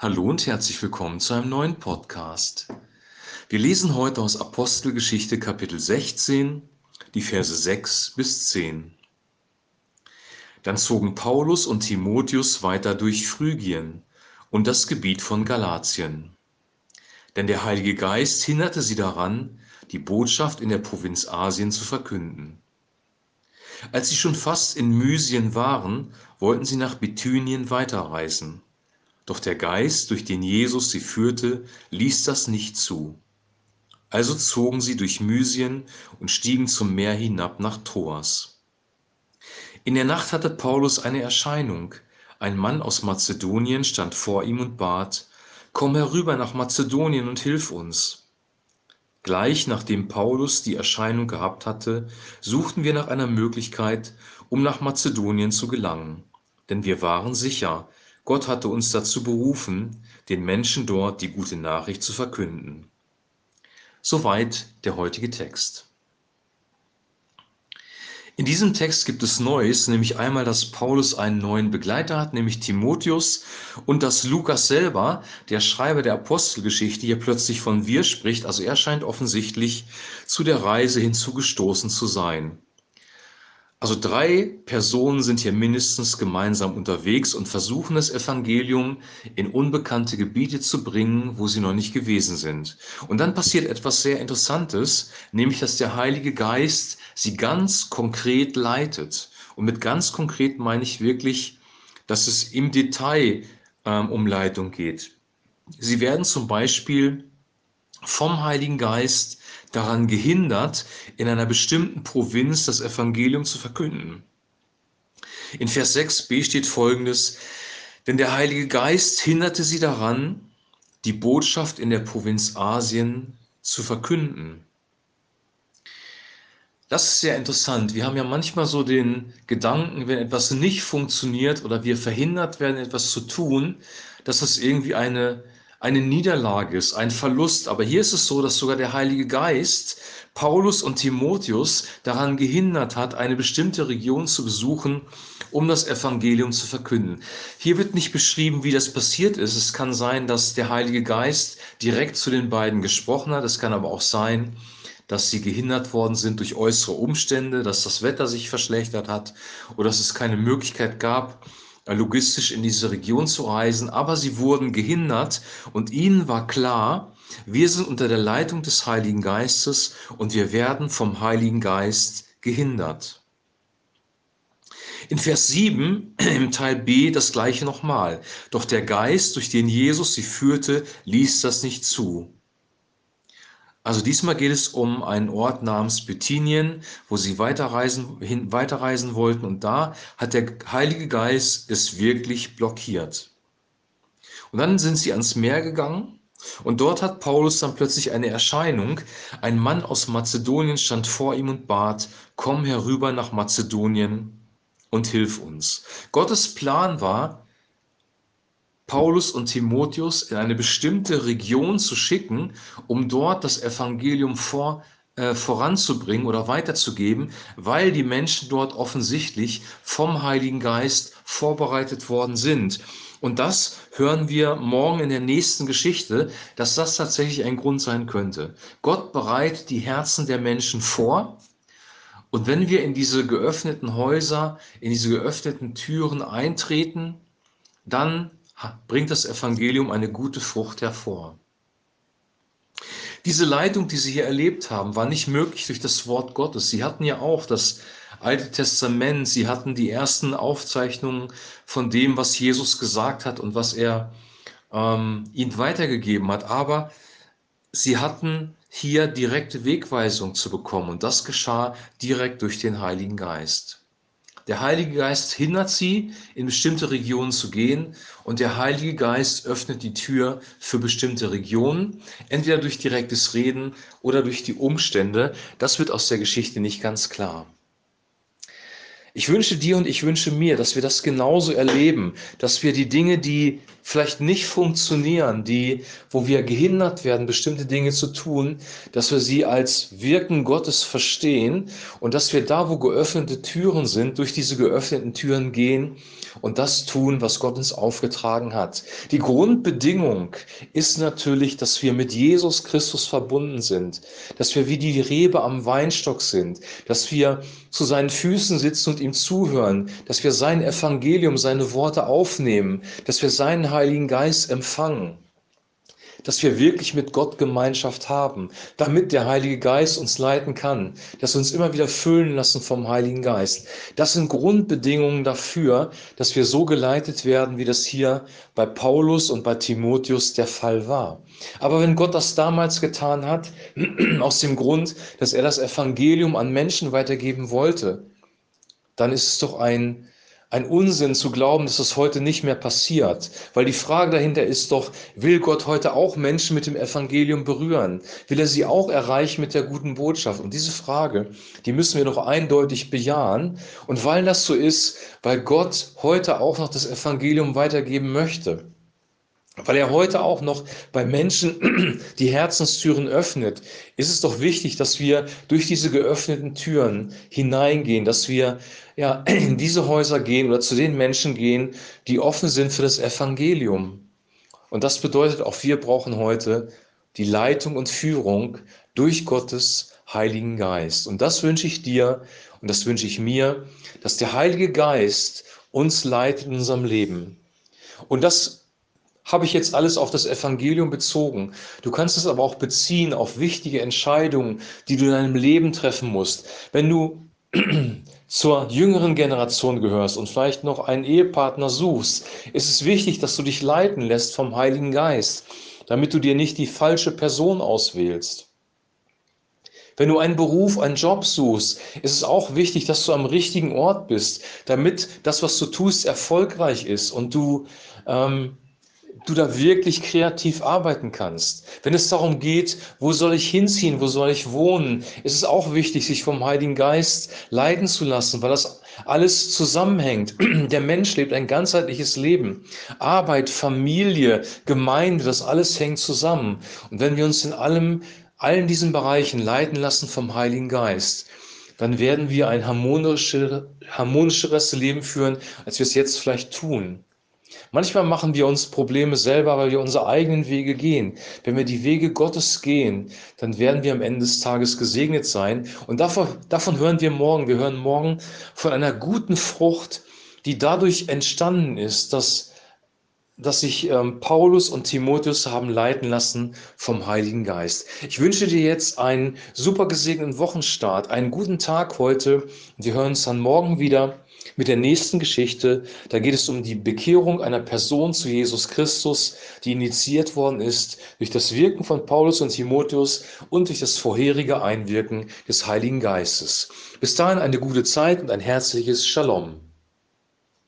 Hallo und herzlich willkommen zu einem neuen Podcast. Wir lesen heute aus Apostelgeschichte Kapitel 16, die Verse 6 bis 10. Dann zogen Paulus und Timotheus weiter durch Phrygien und das Gebiet von Galatien. Denn der Heilige Geist hinderte sie daran, die Botschaft in der Provinz Asien zu verkünden. Als sie schon fast in Mysien waren, wollten sie nach Bithynien weiterreisen. Doch der Geist, durch den Jesus sie führte, ließ das nicht zu. Also zogen sie durch Mysien und stiegen zum Meer hinab nach Troas. In der Nacht hatte Paulus eine Erscheinung. Ein Mann aus Mazedonien stand vor ihm und bat, Komm herüber nach Mazedonien und hilf uns. Gleich nachdem Paulus die Erscheinung gehabt hatte, suchten wir nach einer Möglichkeit, um nach Mazedonien zu gelangen. Denn wir waren sicher, Gott hatte uns dazu berufen, den Menschen dort die gute Nachricht zu verkünden. Soweit der heutige Text. In diesem Text gibt es Neues, nämlich einmal, dass Paulus einen neuen Begleiter hat, nämlich Timotheus, und dass Lukas selber, der Schreiber der Apostelgeschichte, hier plötzlich von wir spricht. Also er scheint offensichtlich zu der Reise hinzugestoßen zu sein. Also drei Personen sind hier mindestens gemeinsam unterwegs und versuchen das Evangelium in unbekannte Gebiete zu bringen, wo sie noch nicht gewesen sind. Und dann passiert etwas sehr Interessantes, nämlich dass der Heilige Geist sie ganz konkret leitet. Und mit ganz konkret meine ich wirklich, dass es im Detail ähm, um Leitung geht. Sie werden zum Beispiel vom Heiligen Geist daran gehindert, in einer bestimmten Provinz das Evangelium zu verkünden. In Vers 6b steht folgendes, denn der Heilige Geist hinderte sie daran, die Botschaft in der Provinz Asien zu verkünden. Das ist sehr interessant. Wir haben ja manchmal so den Gedanken, wenn etwas nicht funktioniert oder wir verhindert werden, etwas zu tun, dass das irgendwie eine eine Niederlage ist, ein Verlust. Aber hier ist es so, dass sogar der Heilige Geist Paulus und Timotheus daran gehindert hat, eine bestimmte Region zu besuchen, um das Evangelium zu verkünden. Hier wird nicht beschrieben, wie das passiert ist. Es kann sein, dass der Heilige Geist direkt zu den beiden gesprochen hat. Es kann aber auch sein, dass sie gehindert worden sind durch äußere Umstände, dass das Wetter sich verschlechtert hat oder dass es keine Möglichkeit gab, logistisch in diese Region zu reisen, aber sie wurden gehindert und ihnen war klar, wir sind unter der Leitung des Heiligen Geistes und wir werden vom Heiligen Geist gehindert. In Vers 7 im Teil B das gleiche nochmal. Doch der Geist, durch den Jesus sie führte, ließ das nicht zu. Also diesmal geht es um einen Ort namens Bithynien, wo sie weiterreisen, hin, weiterreisen wollten und da hat der Heilige Geist es wirklich blockiert. Und dann sind sie ans Meer gegangen und dort hat Paulus dann plötzlich eine Erscheinung. Ein Mann aus Mazedonien stand vor ihm und bat, komm herüber nach Mazedonien und hilf uns. Gottes Plan war, Paulus und Timotheus in eine bestimmte Region zu schicken, um dort das Evangelium vor, äh, voranzubringen oder weiterzugeben, weil die Menschen dort offensichtlich vom Heiligen Geist vorbereitet worden sind. Und das hören wir morgen in der nächsten Geschichte, dass das tatsächlich ein Grund sein könnte. Gott bereitet die Herzen der Menschen vor. Und wenn wir in diese geöffneten Häuser, in diese geöffneten Türen eintreten, dann bringt das Evangelium eine gute Frucht hervor. Diese Leitung, die sie hier erlebt haben, war nicht möglich durch das Wort Gottes. Sie hatten ja auch das Alte Testament, sie hatten die ersten Aufzeichnungen von dem, was Jesus gesagt hat und was er ähm, ihnen weitergegeben hat. Aber sie hatten hier direkte Wegweisung zu bekommen und das geschah direkt durch den Heiligen Geist. Der Heilige Geist hindert sie, in bestimmte Regionen zu gehen und der Heilige Geist öffnet die Tür für bestimmte Regionen, entweder durch direktes Reden oder durch die Umstände. Das wird aus der Geschichte nicht ganz klar. Ich wünsche dir und ich wünsche mir, dass wir das genauso erleben, dass wir die Dinge, die vielleicht nicht funktionieren, die, wo wir gehindert werden, bestimmte Dinge zu tun, dass wir sie als Wirken Gottes verstehen und dass wir da, wo geöffnete Türen sind, durch diese geöffneten Türen gehen und das tun, was Gott uns aufgetragen hat. Die Grundbedingung ist natürlich, dass wir mit Jesus Christus verbunden sind, dass wir wie die Rebe am Weinstock sind, dass wir zu seinen Füßen sitzen und ihm zuhören, dass wir sein Evangelium, seine Worte aufnehmen, dass wir seinen Heiligen Geist empfangen dass wir wirklich mit Gott Gemeinschaft haben, damit der Heilige Geist uns leiten kann, dass wir uns immer wieder füllen lassen vom Heiligen Geist. Das sind Grundbedingungen dafür, dass wir so geleitet werden, wie das hier bei Paulus und bei Timotheus der Fall war. Aber wenn Gott das damals getan hat, aus dem Grund, dass er das Evangelium an Menschen weitergeben wollte, dann ist es doch ein ein Unsinn zu glauben, dass das heute nicht mehr passiert. Weil die Frage dahinter ist doch, will Gott heute auch Menschen mit dem Evangelium berühren? Will er sie auch erreichen mit der guten Botschaft? Und diese Frage, die müssen wir doch eindeutig bejahen. Und weil das so ist, weil Gott heute auch noch das Evangelium weitergeben möchte weil er heute auch noch bei Menschen die Herzenstüren öffnet, ist es doch wichtig, dass wir durch diese geöffneten Türen hineingehen, dass wir ja in diese Häuser gehen oder zu den Menschen gehen, die offen sind für das Evangelium. Und das bedeutet auch, wir brauchen heute die Leitung und Führung durch Gottes Heiligen Geist. Und das wünsche ich dir und das wünsche ich mir, dass der Heilige Geist uns leitet in unserem Leben. Und das habe ich jetzt alles auf das Evangelium bezogen. Du kannst es aber auch beziehen auf wichtige Entscheidungen, die du in deinem Leben treffen musst. Wenn du zur jüngeren Generation gehörst und vielleicht noch einen Ehepartner suchst, ist es wichtig, dass du dich leiten lässt vom Heiligen Geist, damit du dir nicht die falsche Person auswählst. Wenn du einen Beruf, einen Job suchst, ist es auch wichtig, dass du am richtigen Ort bist, damit das, was du tust, erfolgreich ist und du ähm, du da wirklich kreativ arbeiten kannst. Wenn es darum geht, wo soll ich hinziehen, wo soll ich wohnen, ist es auch wichtig, sich vom Heiligen Geist leiten zu lassen, weil das alles zusammenhängt. Der Mensch lebt ein ganzheitliches Leben. Arbeit, Familie, Gemeinde, das alles hängt zusammen. Und wenn wir uns in allem, allen diesen Bereichen leiten lassen vom Heiligen Geist, dann werden wir ein harmonischeres Leben führen, als wir es jetzt vielleicht tun. Manchmal machen wir uns Probleme selber, weil wir unsere eigenen Wege gehen. Wenn wir die Wege Gottes gehen, dann werden wir am Ende des Tages gesegnet sein. Und davon, davon hören wir morgen. Wir hören morgen von einer guten Frucht, die dadurch entstanden ist, dass, dass sich ähm, Paulus und Timotheus haben leiten lassen vom Heiligen Geist. Ich wünsche dir jetzt einen super gesegneten Wochenstart, einen guten Tag heute. Wir hören uns dann morgen wieder mit der nächsten Geschichte. Da geht es um die Bekehrung einer Person zu Jesus Christus, die initiiert worden ist durch das Wirken von Paulus und Timotheus und durch das vorherige Einwirken des Heiligen Geistes. Bis dahin eine gute Zeit und ein herzliches Shalom.